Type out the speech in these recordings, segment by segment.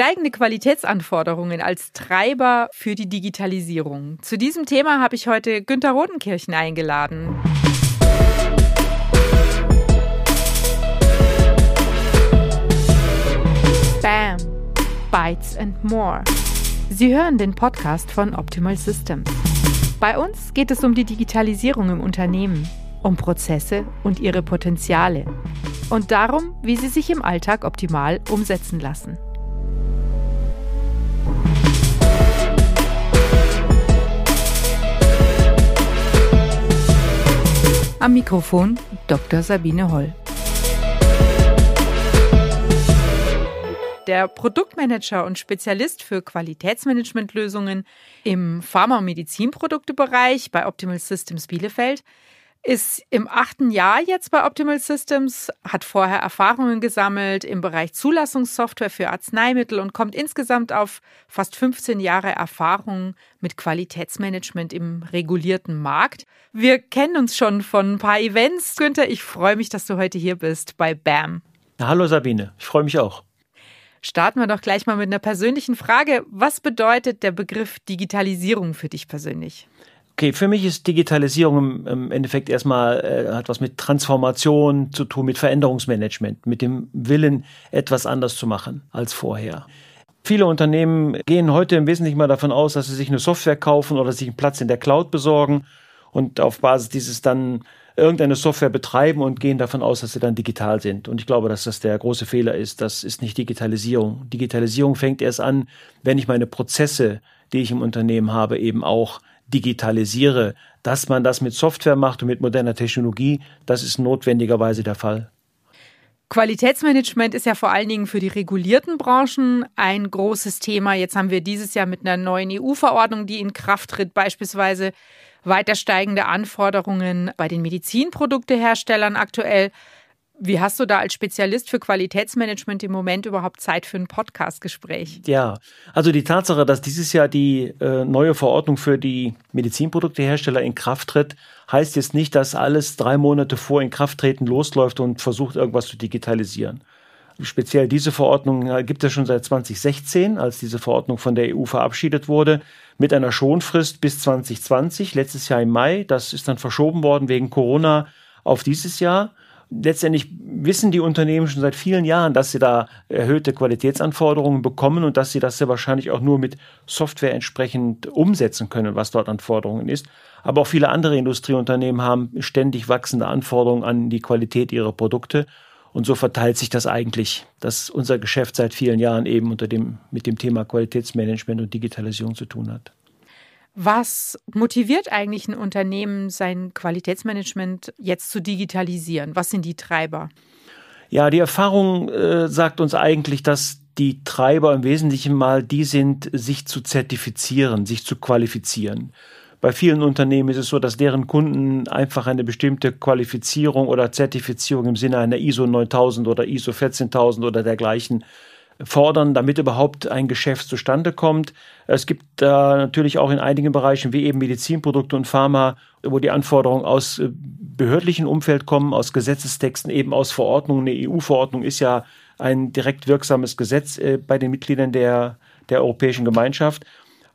Steigende Qualitätsanforderungen als Treiber für die Digitalisierung. Zu diesem Thema habe ich heute Günter Rodenkirchen eingeladen. Bam! Bytes and More. Sie hören den Podcast von Optimal Systems. Bei uns geht es um die Digitalisierung im Unternehmen, um Prozesse und ihre Potenziale und darum, wie sie sich im Alltag optimal umsetzen lassen. Am Mikrofon Dr. Sabine Holl. Der Produktmanager und Spezialist für Qualitätsmanagementlösungen im Pharma- und Medizinproduktebereich bei Optimal Systems Bielefeld ist im achten Jahr jetzt bei Optimal Systems, hat vorher Erfahrungen gesammelt im Bereich Zulassungssoftware für Arzneimittel und kommt insgesamt auf fast 15 Jahre Erfahrung mit Qualitätsmanagement im regulierten Markt. Wir kennen uns schon von ein paar Events. Günther, ich freue mich, dass du heute hier bist bei BAM. hallo Sabine, ich freue mich auch. Starten wir doch gleich mal mit einer persönlichen Frage. Was bedeutet der Begriff Digitalisierung für dich persönlich? Okay, für mich ist Digitalisierung im Endeffekt erstmal äh, hat was mit Transformation zu tun, mit Veränderungsmanagement, mit dem Willen, etwas anders zu machen als vorher. Viele Unternehmen gehen heute im Wesentlichen mal davon aus, dass sie sich eine Software kaufen oder sich einen Platz in der Cloud besorgen und auf Basis dieses dann irgendeine Software betreiben und gehen davon aus, dass sie dann digital sind. Und ich glaube, dass das der große Fehler ist. Das ist nicht Digitalisierung. Digitalisierung fängt erst an, wenn ich meine Prozesse, die ich im Unternehmen habe, eben auch digitalisiere. Dass man das mit Software macht und mit moderner Technologie, das ist notwendigerweise der Fall. Qualitätsmanagement ist ja vor allen Dingen für die regulierten Branchen ein großes Thema. Jetzt haben wir dieses Jahr mit einer neuen EU-Verordnung, die in Kraft tritt, beispielsweise weiter steigende Anforderungen bei den Medizinprodukteherstellern aktuell. Wie hast du da als Spezialist für Qualitätsmanagement im Moment überhaupt Zeit für ein Podcastgespräch? Ja, also die Tatsache, dass dieses Jahr die äh, neue Verordnung für die Medizinproduktehersteller in Kraft tritt, heißt jetzt nicht, dass alles drei Monate vor Inkrafttreten losläuft und versucht, irgendwas zu digitalisieren. Speziell diese Verordnung äh, gibt es schon seit 2016, als diese Verordnung von der EU verabschiedet wurde, mit einer Schonfrist bis 2020, letztes Jahr im Mai. Das ist dann verschoben worden wegen Corona auf dieses Jahr letztendlich wissen die Unternehmen schon seit vielen Jahren, dass sie da erhöhte Qualitätsanforderungen bekommen und dass sie das sehr wahrscheinlich auch nur mit Software entsprechend umsetzen können, was dort an Forderungen ist. Aber auch viele andere Industrieunternehmen haben ständig wachsende Anforderungen an die Qualität ihrer Produkte. Und so verteilt sich das eigentlich, dass unser Geschäft seit vielen Jahren eben unter dem, mit dem Thema Qualitätsmanagement und Digitalisierung zu tun hat. Was motiviert eigentlich ein Unternehmen, sein Qualitätsmanagement jetzt zu digitalisieren? Was sind die Treiber? Ja, die Erfahrung äh, sagt uns eigentlich, dass die Treiber im Wesentlichen mal die sind, sich zu zertifizieren, sich zu qualifizieren. Bei vielen Unternehmen ist es so, dass deren Kunden einfach eine bestimmte Qualifizierung oder Zertifizierung im Sinne einer ISO 9000 oder ISO 14000 oder dergleichen fordern, damit überhaupt ein Geschäft zustande kommt. Es gibt da natürlich auch in einigen Bereichen wie eben Medizinprodukte und Pharma, wo die Anforderungen aus äh, behördlichen Umfeld kommen, aus Gesetzestexten, eben aus Verordnungen. Eine EU-Verordnung ist ja ein direkt wirksames Gesetz äh, bei den Mitgliedern der, der Europäischen Gemeinschaft.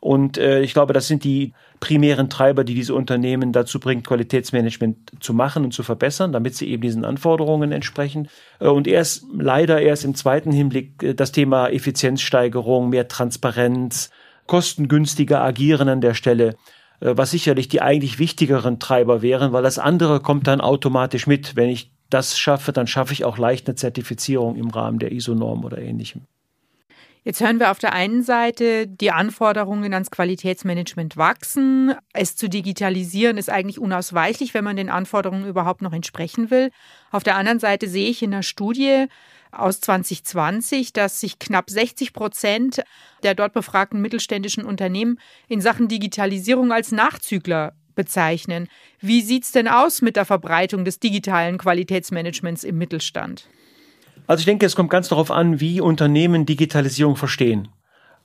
Und äh, ich glaube, das sind die primären Treiber, die diese Unternehmen dazu bringen, Qualitätsmanagement zu machen und zu verbessern, damit sie eben diesen Anforderungen entsprechen. Äh, und erst leider erst im zweiten Hinblick äh, das Thema Effizienzsteigerung, mehr Transparenz, kostengünstiger agieren an der Stelle, äh, was sicherlich die eigentlich wichtigeren Treiber wären, weil das andere kommt dann automatisch mit. Wenn ich das schaffe, dann schaffe ich auch leicht eine Zertifizierung im Rahmen der ISO-Norm oder ähnlichem. Jetzt hören wir auf der einen Seite, die Anforderungen ans Qualitätsmanagement wachsen. Es zu digitalisieren ist eigentlich unausweichlich, wenn man den Anforderungen überhaupt noch entsprechen will. Auf der anderen Seite sehe ich in der Studie aus 2020, dass sich knapp 60 Prozent der dort befragten mittelständischen Unternehmen in Sachen Digitalisierung als Nachzügler bezeichnen. Wie sieht es denn aus mit der Verbreitung des digitalen Qualitätsmanagements im Mittelstand? Also ich denke, es kommt ganz darauf an, wie Unternehmen Digitalisierung verstehen.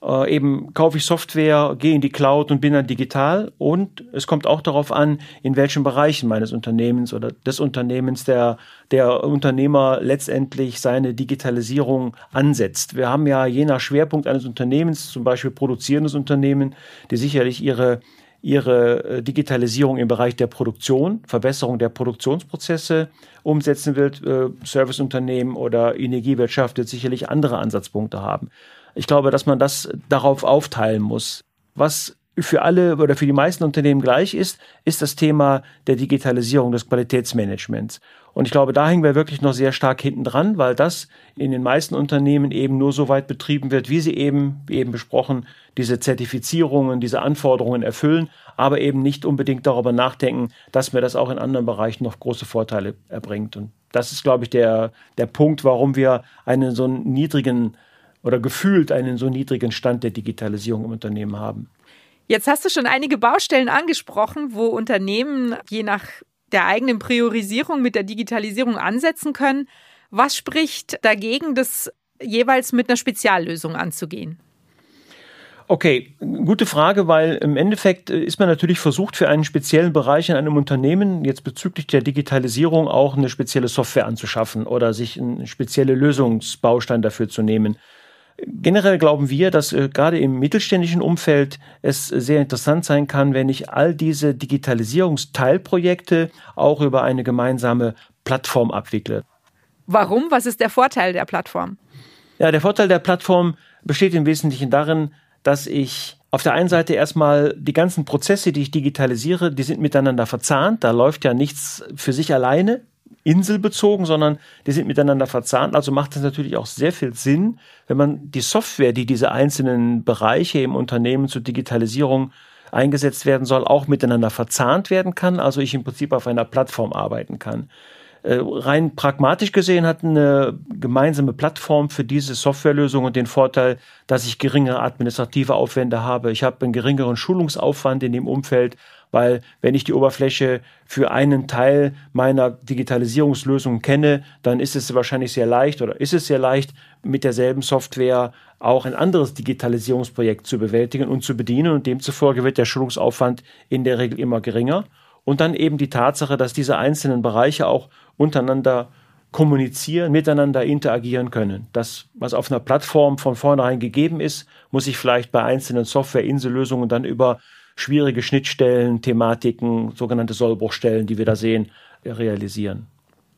äh, eben kaufe ich Software, gehe in die Cloud und bin dann digital. Und es kommt auch darauf an, in welchen Bereichen meines Unternehmens oder des Unternehmens der, der Unternehmer letztendlich seine Digitalisierung ansetzt. Wir haben ja je nach Schwerpunkt eines Unternehmens, zum Beispiel produzierendes Unternehmen, die sicherlich ihre ihre äh, Digitalisierung im Bereich der Produktion, Verbesserung der Produktionsprozesse umsetzen wird. Äh, Serviceunternehmen oder Energiewirtschaft wird sicherlich andere Ansatzpunkte haben. Ich glaube, dass man das darauf aufteilen muss. Was für alle oder für die meisten Unternehmen gleich ist, ist das Thema der Digitalisierung des Qualitätsmanagements. Und ich glaube, da hängen wir wirklich noch sehr stark hinten dran, weil das in den meisten Unternehmen eben nur so weit betrieben wird, wie sie eben, wie eben besprochen, diese Zertifizierungen, diese Anforderungen erfüllen, aber eben nicht unbedingt darüber nachdenken, dass mir das auch in anderen Bereichen noch große Vorteile erbringt. Und das ist, glaube ich, der, der Punkt, warum wir einen so niedrigen oder gefühlt einen so niedrigen Stand der Digitalisierung im Unternehmen haben. Jetzt hast du schon einige Baustellen angesprochen, wo Unternehmen je nach der eigenen Priorisierung mit der Digitalisierung ansetzen können. Was spricht dagegen, das jeweils mit einer Speziallösung anzugehen? Okay, gute Frage, weil im Endeffekt ist man natürlich versucht, für einen speziellen Bereich in einem Unternehmen jetzt bezüglich der Digitalisierung auch eine spezielle Software anzuschaffen oder sich einen spezielle Lösungsbaustein dafür zu nehmen. Generell glauben wir, dass äh, gerade im mittelständischen Umfeld es sehr interessant sein kann, wenn ich all diese Digitalisierungsteilprojekte auch über eine gemeinsame Plattform abwickle. Warum? Was ist der Vorteil der Plattform? Ja, der Vorteil der Plattform besteht im Wesentlichen darin, dass ich auf der einen Seite erstmal die ganzen Prozesse, die ich digitalisiere, die sind miteinander verzahnt. Da läuft ja nichts für sich alleine inselbezogen, sondern die sind miteinander verzahnt. Also macht es natürlich auch sehr viel Sinn, wenn man die Software, die diese einzelnen Bereiche im Unternehmen zur Digitalisierung eingesetzt werden soll, auch miteinander verzahnt werden kann. Also ich im Prinzip auf einer Plattform arbeiten kann. Äh, rein pragmatisch gesehen hat eine gemeinsame Plattform für diese Softwarelösung den Vorteil, dass ich geringere administrative Aufwände habe. Ich habe einen geringeren Schulungsaufwand in dem Umfeld, weil wenn ich die Oberfläche für einen Teil meiner Digitalisierungslösung kenne, dann ist es wahrscheinlich sehr leicht oder ist es sehr leicht, mit derselben Software auch ein anderes Digitalisierungsprojekt zu bewältigen und zu bedienen und demzufolge wird der Schulungsaufwand in der Regel immer geringer. Und dann eben die Tatsache, dass diese einzelnen Bereiche auch untereinander kommunizieren, miteinander interagieren können. Das, was auf einer Plattform von vornherein gegeben ist, muss ich vielleicht bei einzelnen Software-Insellösungen dann über schwierige Schnittstellen, Thematiken, sogenannte Sollbruchstellen, die wir da sehen, realisieren.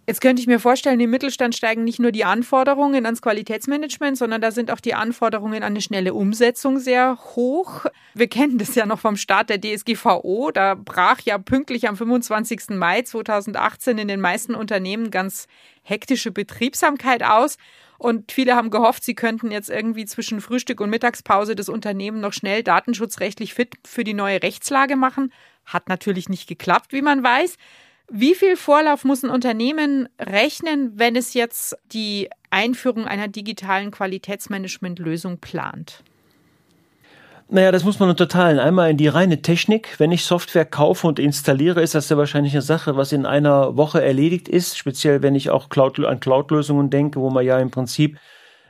Jetzt könnte ich mir vorstellen, im Mittelstand steigen nicht nur die Anforderungen ans Qualitätsmanagement, sondern da sind auch die Anforderungen an eine schnelle Umsetzung sehr hoch. Wir kennen das ja noch vom Start der DSGVO. Da brach ja pünktlich am 25. Mai 2018 in den meisten Unternehmen ganz hektische Betriebsamkeit aus. Und viele haben gehofft, sie könnten jetzt irgendwie zwischen Frühstück und Mittagspause das Unternehmen noch schnell datenschutzrechtlich fit für die neue Rechtslage machen. Hat natürlich nicht geklappt, wie man weiß. Wie viel Vorlauf muss ein Unternehmen rechnen, wenn es jetzt die Einführung einer digitalen Qualitätsmanagementlösung plant? Naja, das muss man unterteilen. Einmal in die reine Technik. Wenn ich Software kaufe und installiere, ist das ja wahrscheinlich eine Sache, was in einer Woche erledigt ist. Speziell, wenn ich auch Cloud, an Cloud-Lösungen denke, wo man ja im Prinzip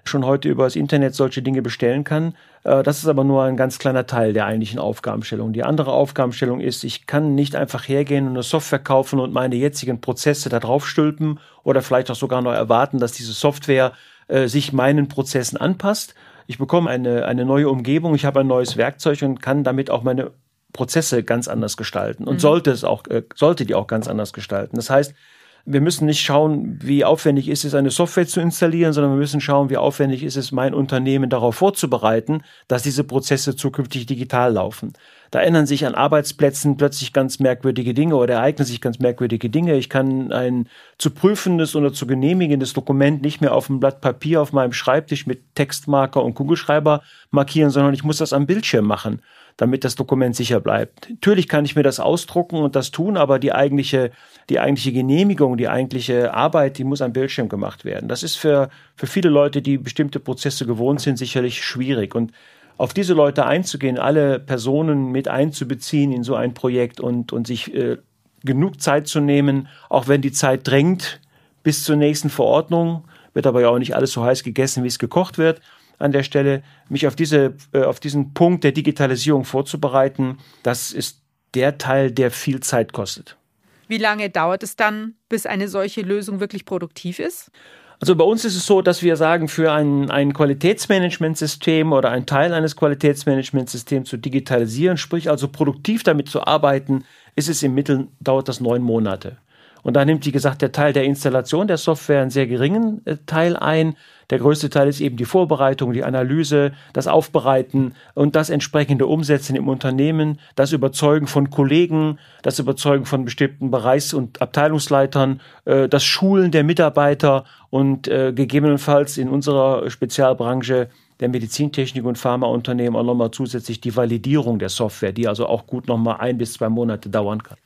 schon heute über das Internet solche Dinge bestellen kann. Äh, das ist aber nur ein ganz kleiner Teil der eigentlichen Aufgabenstellung. Die andere Aufgabenstellung ist, ich kann nicht einfach hergehen und eine Software kaufen und meine jetzigen Prozesse da drauf stülpen oder vielleicht auch sogar noch erwarten, dass diese Software äh, sich meinen Prozessen anpasst, ich bekomme eine, eine neue Umgebung, ich habe ein neues Werkzeug und kann damit auch meine Prozesse ganz anders gestalten und mhm. sollte es auch, äh, sollte die auch ganz anders gestalten. Das heißt, wir müssen nicht schauen, wie aufwendig ist es, eine Software zu installieren, sondern wir müssen schauen, wie aufwendig ist es, mein Unternehmen darauf vorzubereiten, dass diese Prozesse zukünftig digital laufen. Da ändern sich an Arbeitsplätzen plötzlich ganz merkwürdige Dinge oder ereignen sich ganz merkwürdige Dinge. Ich kann ein zu prüfendes oder zu genehmigendes Dokument nicht mehr auf einem Blatt Papier auf meinem Schreibtisch mit Textmarker und Kugelschreiber markieren, sondern ich muss das am Bildschirm machen damit das Dokument sicher bleibt. Natürlich kann ich mir das ausdrucken und das tun, aber die eigentliche, die eigentliche Genehmigung, die eigentliche Arbeit, die muss am Bildschirm gemacht werden. Das ist für, für viele Leute, die bestimmte Prozesse gewohnt sind, sicherlich schwierig. Und auf diese Leute einzugehen, alle Personen mit einzubeziehen in so ein Projekt und, und sich äh, genug Zeit zu nehmen, auch wenn die Zeit drängt bis zur nächsten Verordnung, wird aber ja auch nicht alles so heiß gegessen, wie es gekocht wird an der Stelle, mich auf diese, äh, auf diesen Punkt der Digitalisierung vorzubereiten. Das ist der Teil, der viel Zeit kostet. Wie lange dauert es dann, bis eine solche Lösung wirklich produktiv ist? Also bei uns ist es so, dass wir sagen, für ein, ein Qualitätsmanagementsystem oder ein Teil eines Qualitätsmanagementsystems zu digitalisieren, sprich also produktiv damit zu arbeiten, ist es im Mittel, dauert das neun Monate. Und da nimmt, wie gesagt, der Teil der Installation der Software einen sehr geringen äh, Teil ein. Der größte Teil ist eben die Vorbereitung, die Analyse, das Aufbereiten und das entsprechende Umsetzen im Unternehmen, das Überzeugen von Kollegen, das Überzeugen von bestimmten Bereichs- und Abteilungsleitern, äh, das Schulen der Mitarbeiter und äh, gegebenenfalls in unserer Spezialbranche der Medizintechnik und Pharmaunternehmen auch nochmal zusätzlich die Validierung der Software, die also auch gut nochmal ein bis zwei Monate dauern kann.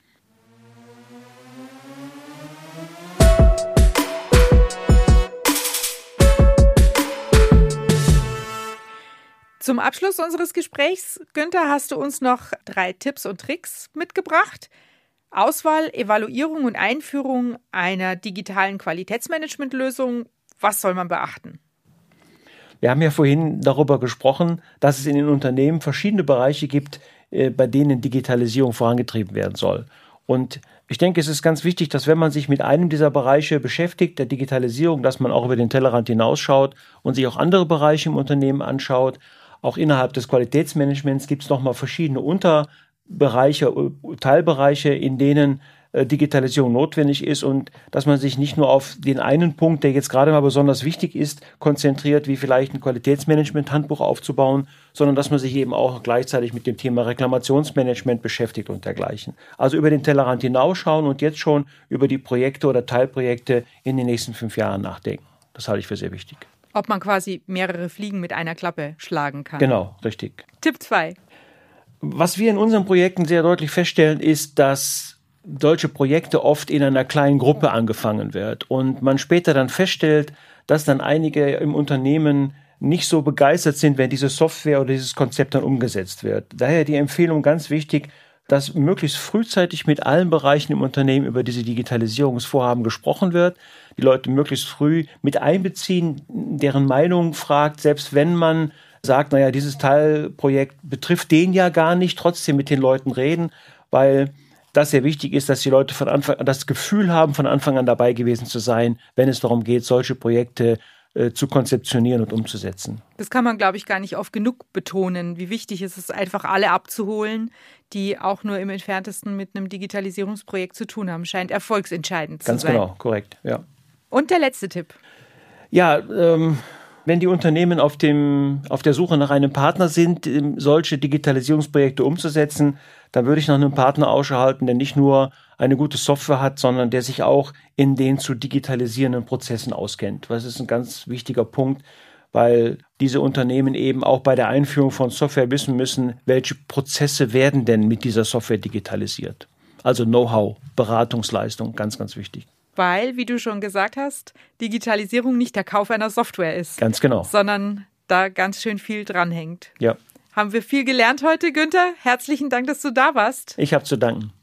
Zum Abschluss unseres Gesprächs, Günther, hast du uns noch drei Tipps und Tricks mitgebracht. Auswahl, Evaluierung und Einführung einer digitalen Qualitätsmanagementlösung. Was soll man beachten? Wir haben ja vorhin darüber gesprochen, dass es in den Unternehmen verschiedene Bereiche gibt, äh, bei denen Digitalisierung vorangetrieben werden soll. Und ich denke, es ist ganz wichtig, dass wenn man sich mit einem dieser Bereiche beschäftigt, der Digitalisierung, dass man auch über den Tellerrand hinausschaut und sich auch andere Bereiche im Unternehmen anschaut auch innerhalb des Qualitätsmanagements gibt es nochmal verschiedene Unterbereiche, Teilbereiche, in denen äh, Digitalisierung notwendig ist und dass man sich nicht nur auf den einen Punkt, der jetzt gerade mal besonders wichtig ist, konzentriert, wie vielleicht ein Qualitätsmanagement-Handbuch aufzubauen, sondern dass man sich eben auch gleichzeitig mit dem Thema Reklamationsmanagement beschäftigt und dergleichen. Also über den Tellerrand hinausschauen und jetzt schon über die Projekte oder Teilprojekte in den nächsten fünf Jahren nachdenken. Das halte ich für sehr wichtig. Ob man quasi mehrere Fliegen mit einer Klappe schlagen kann. Genau, richtig. Tipp 2. Was wir in unseren Projekten sehr deutlich feststellen, ist, dass solche Projekte oft in einer kleinen Gruppe angefangen wird und man später dann feststellt, dass dann einige im Unternehmen nicht so begeistert sind, wenn diese Software oder dieses Konzept dann umgesetzt wird. Daher die Empfehlung ganz wichtig, dass möglichst frühzeitig mit allen Bereichen im Unternehmen über diese Digitalisierungsvorhaben gesprochen wird, die Leute möglichst früh mit einbeziehen, deren Meinung fragt, selbst wenn man sagt, naja, dieses Teilprojekt betrifft den ja gar nicht, trotzdem mit den Leuten reden, weil das sehr wichtig ist, dass die Leute von Anfang an das Gefühl haben, von Anfang an dabei gewesen zu sein, wenn es darum geht, solche Projekte äh, zu konzeptionieren und umzusetzen. Das kann man, glaube ich, gar nicht oft genug betonen, wie wichtig es ist, einfach alle abzuholen, die auch nur im entferntesten mit einem Digitalisierungsprojekt zu tun haben. Scheint erfolgsentscheidend Ganz zu sein. Ganz genau, korrekt, ja. Und der letzte Tipp. Ja, ähm, wenn die Unternehmen auf, dem, auf der Suche nach einem Partner sind, ähm, solche Digitalisierungsprojekte umzusetzen, dann würde ich nach einem Partner Ausschau halten, der nicht nur eine gute Software hat, sondern der sich auch in den zu digitalisierenden Prozessen auskennt. Das ist ein ganz wichtiger Punkt, weil diese Unternehmen eben auch bei der Einführung von Software wissen müssen, welche Prozesse werden denn mit dieser Software digitalisiert. Also Know-how, Beratungsleistung, ganz, ganz wichtig. Weil, wie du schon gesagt hast, Digitalisierung nicht der Kauf einer Software ist. Ganz genau. Sondern da ganz schön viel dranhängt. Ja. Haben wir viel gelernt heute, Günther? Herzlichen Dank, dass du da warst. Ich habe zu danken.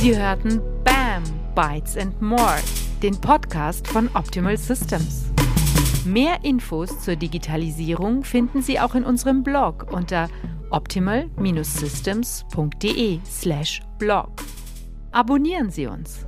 Sie hörten BAM, Bytes and More, den Podcast von Optimal Systems. Mehr Infos zur Digitalisierung finden Sie auch in unserem Blog unter optimal-systems.de/blog. Abonnieren Sie uns.